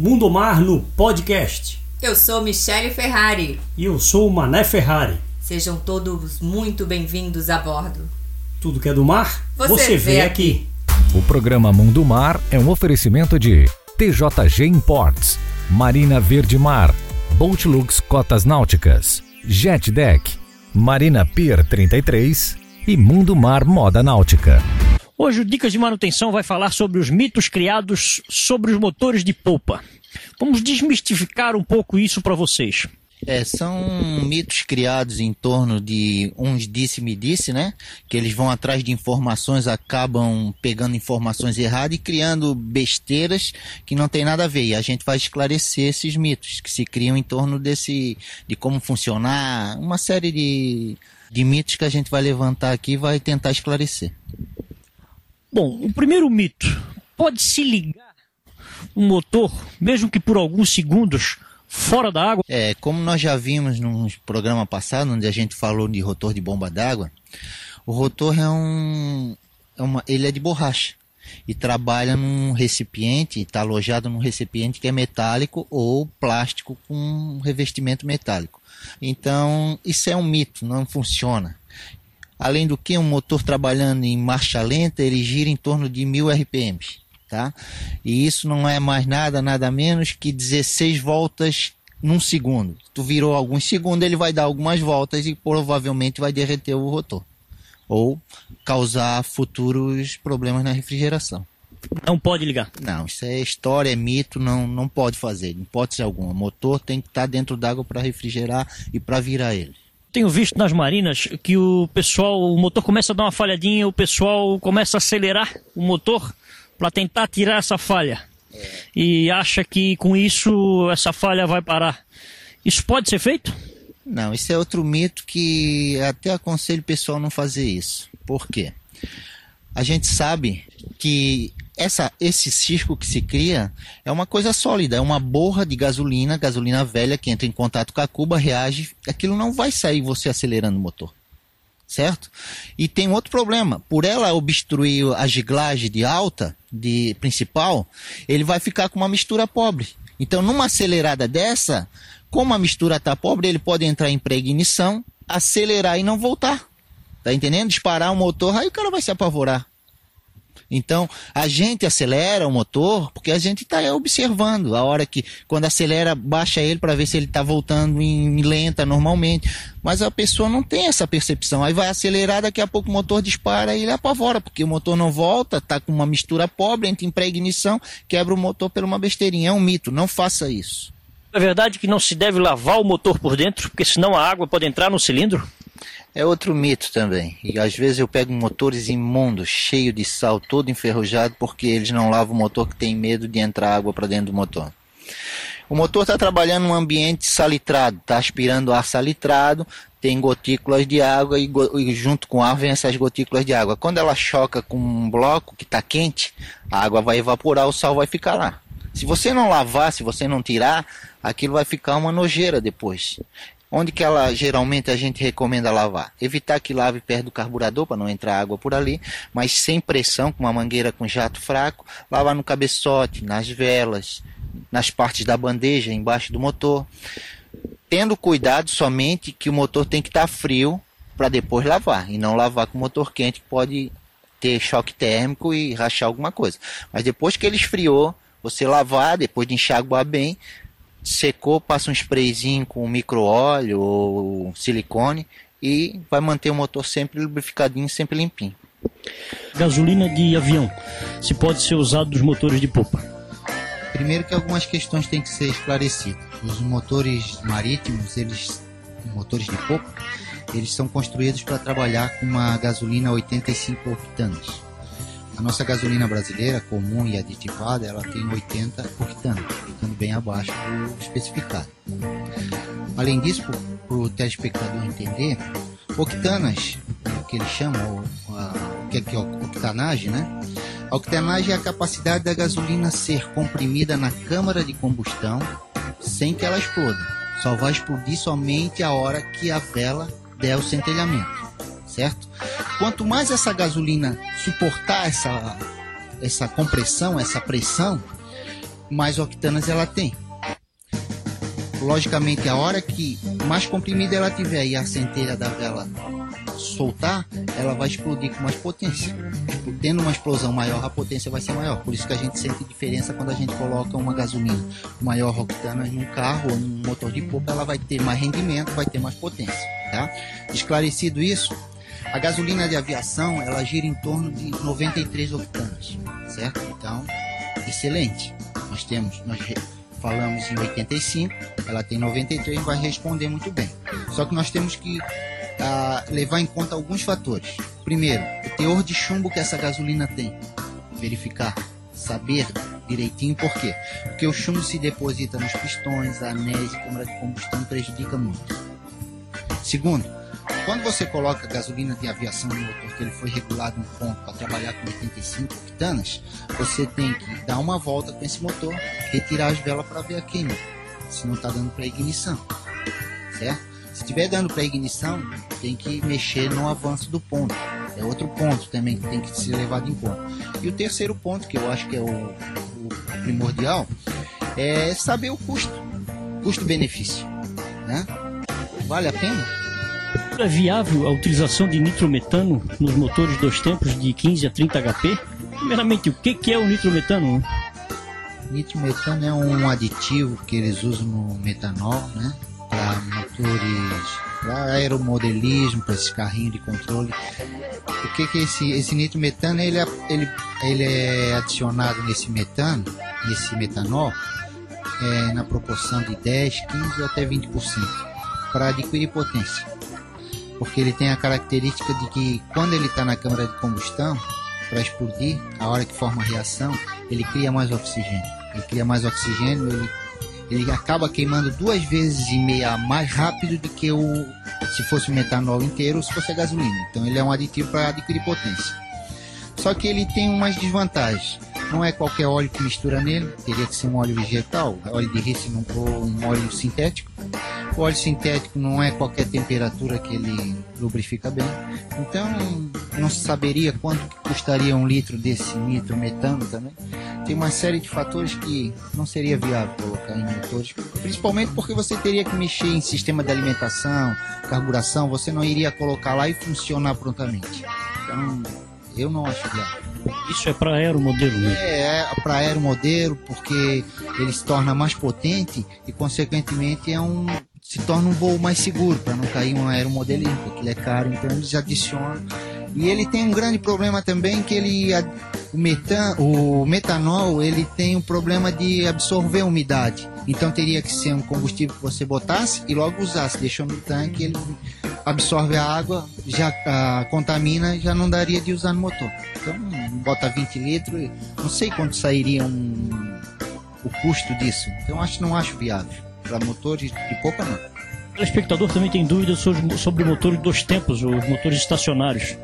Mundo Mar no podcast. Eu sou Michele Ferrari. E eu sou o Mané Ferrari. Sejam todos muito bem-vindos a bordo. Tudo que é do mar, você, você vê aqui. O programa Mundo Mar é um oferecimento de TJG Imports, Marina Verde Mar, Boatlux Cotas Náuticas, Jet Deck, Marina Pier 33 e Mundo Mar Moda Náutica. Hoje o Dicas de Manutenção vai falar sobre os mitos criados sobre os motores de polpa. Vamos desmistificar um pouco isso para vocês. É, são mitos criados em torno de uns disse-me disse, né? Que eles vão atrás de informações, acabam pegando informações erradas e criando besteiras que não tem nada a ver. E a gente vai esclarecer esses mitos que se criam em torno desse, de como funcionar, uma série de, de mitos que a gente vai levantar aqui e vai tentar esclarecer. Bom, o primeiro mito: pode se ligar o motor, mesmo que por alguns segundos, fora da água? É, como nós já vimos no programa passado, onde a gente falou de rotor de bomba d'água, o rotor é um. É uma, ele é de borracha e trabalha num recipiente, está alojado num recipiente que é metálico ou plástico com revestimento metálico. Então, isso é um mito, não funciona. Além do que, um motor trabalhando em marcha lenta, ele gira em torno de 1000 RPMs. Tá? E isso não é mais nada, nada menos que 16 voltas num segundo. Tu virou alguns segundos, ele vai dar algumas voltas e provavelmente vai derreter o rotor. Ou causar futuros problemas na refrigeração. Não pode ligar. Não, isso é história, é mito, não, não pode fazer, em hipótese alguma. O motor tem que estar dentro d'água para refrigerar e para virar ele tenho visto nas marinas que o pessoal, o motor começa a dar uma falhadinha, o pessoal começa a acelerar o motor para tentar tirar essa falha. E acha que com isso essa falha vai parar. Isso pode ser feito? Não, isso é outro mito que até aconselho o pessoal não fazer isso. Por quê? A gente sabe que essa, esse circo que se cria é uma coisa sólida, é uma borra de gasolina, gasolina velha que entra em contato com a cuba, reage, aquilo não vai sair você acelerando o motor. Certo? E tem outro problema, por ela obstruir a giglagem de alta, de principal, ele vai ficar com uma mistura pobre. Então, numa acelerada dessa, como a mistura está pobre, ele pode entrar em preignição, acelerar e não voltar. Tá entendendo? Disparar o motor, aí o cara vai se apavorar. Então, a gente acelera o motor porque a gente está observando a hora que, quando acelera, baixa ele para ver se ele está voltando em lenta normalmente. Mas a pessoa não tem essa percepção. Aí vai acelerar, daqui a pouco o motor dispara e ele apavora, porque o motor não volta, está com uma mistura pobre, entra em pré-ignição, quebra o motor por uma besteirinha. É um mito, não faça isso. É verdade que não se deve lavar o motor por dentro, porque senão a água pode entrar no cilindro? É outro mito também. E às vezes eu pego motores imundos, cheio de sal, todo enferrujado, porque eles não lavam o motor que tem medo de entrar água para dentro do motor. O motor está trabalhando num ambiente salitrado, está aspirando ar salitrado, tem gotículas de água e, e, junto com o ar vem essas gotículas de água. Quando ela choca com um bloco que está quente, a água vai evaporar, o sal vai ficar lá. Se você não lavar, se você não tirar, aquilo vai ficar uma nojeira depois. Onde que ela geralmente a gente recomenda lavar? Evitar que lave perto do carburador para não entrar água por ali, mas sem pressão, com uma mangueira com jato fraco, lavar no cabeçote, nas velas, nas partes da bandeja, embaixo do motor. Tendo cuidado somente que o motor tem que estar tá frio para depois lavar, e não lavar com motor quente que pode ter choque térmico e rachar alguma coisa. Mas depois que ele esfriou, você lavar, depois de enxaguar bem, secou, passa um sprayzinho com micro-óleo ou silicone e vai manter o motor sempre lubrificadinho, sempre limpinho. Gasolina de avião, se pode ser usado dos motores de popa? Primeiro que algumas questões têm que ser esclarecidas. Os motores marítimos, eles, motores de popa, eles são construídos para trabalhar com uma gasolina 85 octanos a nossa gasolina brasileira, comum e aditivada, ela tem 80 octanos, ficando bem abaixo do especificado. Além disso, para o telespectador entender, octanas, que eles chamam, o que é, é octanagem, né? A octanagem é a capacidade da gasolina ser comprimida na câmara de combustão sem que ela exploda. Só vai explodir somente a hora que a vela der o centelhamento certo? Quanto mais essa gasolina suportar essa, essa compressão, essa pressão, mais octanas ela tem. Logicamente, a hora que mais comprimida ela tiver e a centelha da vela soltar, ela vai explodir com mais potência. Tendo uma explosão maior, a potência vai ser maior. Por isso que a gente sente diferença quando a gente coloca uma gasolina maior octana num carro ou num motor de popa, ela vai ter mais rendimento, vai ter mais potência. Tá? Esclarecido isso, a gasolina de aviação ela gira em torno de 93 octanas, certo? Então, excelente. Nós temos, nós falamos em 85, ela tem 93, vai responder muito bem. Só que nós temos que uh, levar em conta alguns fatores. Primeiro, o teor de chumbo que essa gasolina tem. Verificar, saber direitinho por quê. Porque o chumbo se deposita nos pistões, anéis câmara de combustão prejudica muito. Segundo, quando você coloca gasolina de aviação no motor que ele foi regulado um ponto para trabalhar com 85 octanas, você tem que dar uma volta com esse motor, retirar as velas para ver a queima, se não está dando para ignição, certo? Se estiver dando para ignição, tem que mexer no avanço do ponto. É outro ponto também que tem que ser levado em conta. E o terceiro ponto, que eu acho que é o, o primordial, é saber o custo, custo-benefício, né? Vale a pena? É viável a utilização de nitrometano nos motores dois tempos de 15 a 30 HP? Primeiramente, o que é o nitrometano? Nitrometano é um aditivo que eles usam no metanol, né? para motores, para aeromodelismo, para esses carrinhos de controle. O que que esse, esse nitrometano ele, ele, ele é adicionado nesse metano, nesse metanol, é, na proporção de 10, 15 ou até 20% para adquirir potência. Porque ele tem a característica de que quando ele está na câmara de combustão, para explodir, a hora que forma a reação, ele cria mais oxigênio. Ele cria mais oxigênio, ele ele acaba queimando duas vezes e meia mais rápido do que o se fosse metanol inteiro ou se fosse a gasolina. Então ele é um aditivo para adquirir potência. Só que ele tem umas desvantagens. Não é qualquer óleo que mistura nele, teria que ser um óleo vegetal, óleo de rícino ou um óleo sintético. O óleo sintético não é qualquer temperatura que ele lubrifica bem. Então não se saberia quanto custaria um litro desse nitrometano também tem uma série de fatores que não seria viável colocar em motores, principalmente porque você teria que mexer em sistema de alimentação, carburação, você não iria colocar lá e funcionar prontamente. Então, eu não acho viável. Isso é para aeromodelo, né? É, é para aeromodelo, porque ele se torna mais potente e, consequentemente, é um, se torna um voo mais seguro para não cair um aeromodelinho, porque ele é caro, então eles adicionam. E ele tem um grande problema também que ele o, metan, o metanol ele tem um problema de absorver umidade. Então teria que ser um combustível que você botasse e logo usasse, deixou no tanque, ele absorve a água, já a, contamina, já não daria de usar no motor. Então bota 20 litros, não sei quanto sairia um, o custo disso. Então acho não acho viável para motores de pouca não. O espectador também tem dúvidas sobre, motores dos tempos, os motores estacionários.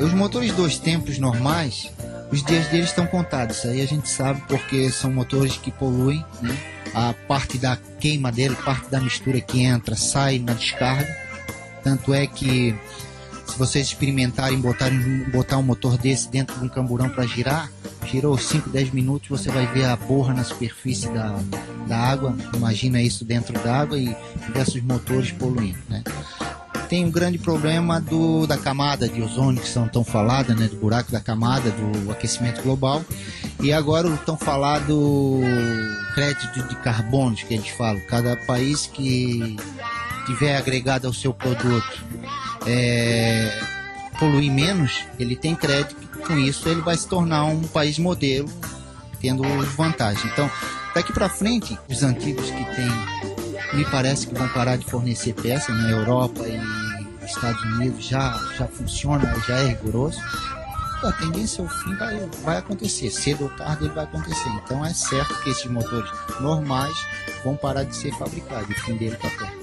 Os motores dois tempos normais, os dias deles estão contados. Isso aí a gente sabe porque são motores que poluem, né? A parte da queima dele, parte da mistura que entra, sai na descarga. Tanto é que se vocês experimentarem botar um motor desse dentro de um camburão para girar, girou 5, 10 minutos, você vai ver a borra na superfície da, da água. Imagina isso dentro da água e diversos motores poluindo, né? tem um grande problema do, da camada de ozônio que são tão falada, né, do buraco da camada, do aquecimento global. E agora o tão falado crédito de carbono que a gente fala. Cada país que tiver agregado ao seu produto é, poluir menos, ele tem crédito. Com isso, ele vai se tornar um país modelo, tendo vantagens. Então, daqui para frente, os antigos que têm me parece que vão parar de fornecer peças na Europa e Estados Unidos já, já funciona, já é rigoroso. A tendência, o fim vai, vai acontecer, cedo ou tarde ele vai acontecer. Então é certo que esses motores normais vão parar de ser fabricados, o fim dele está perto.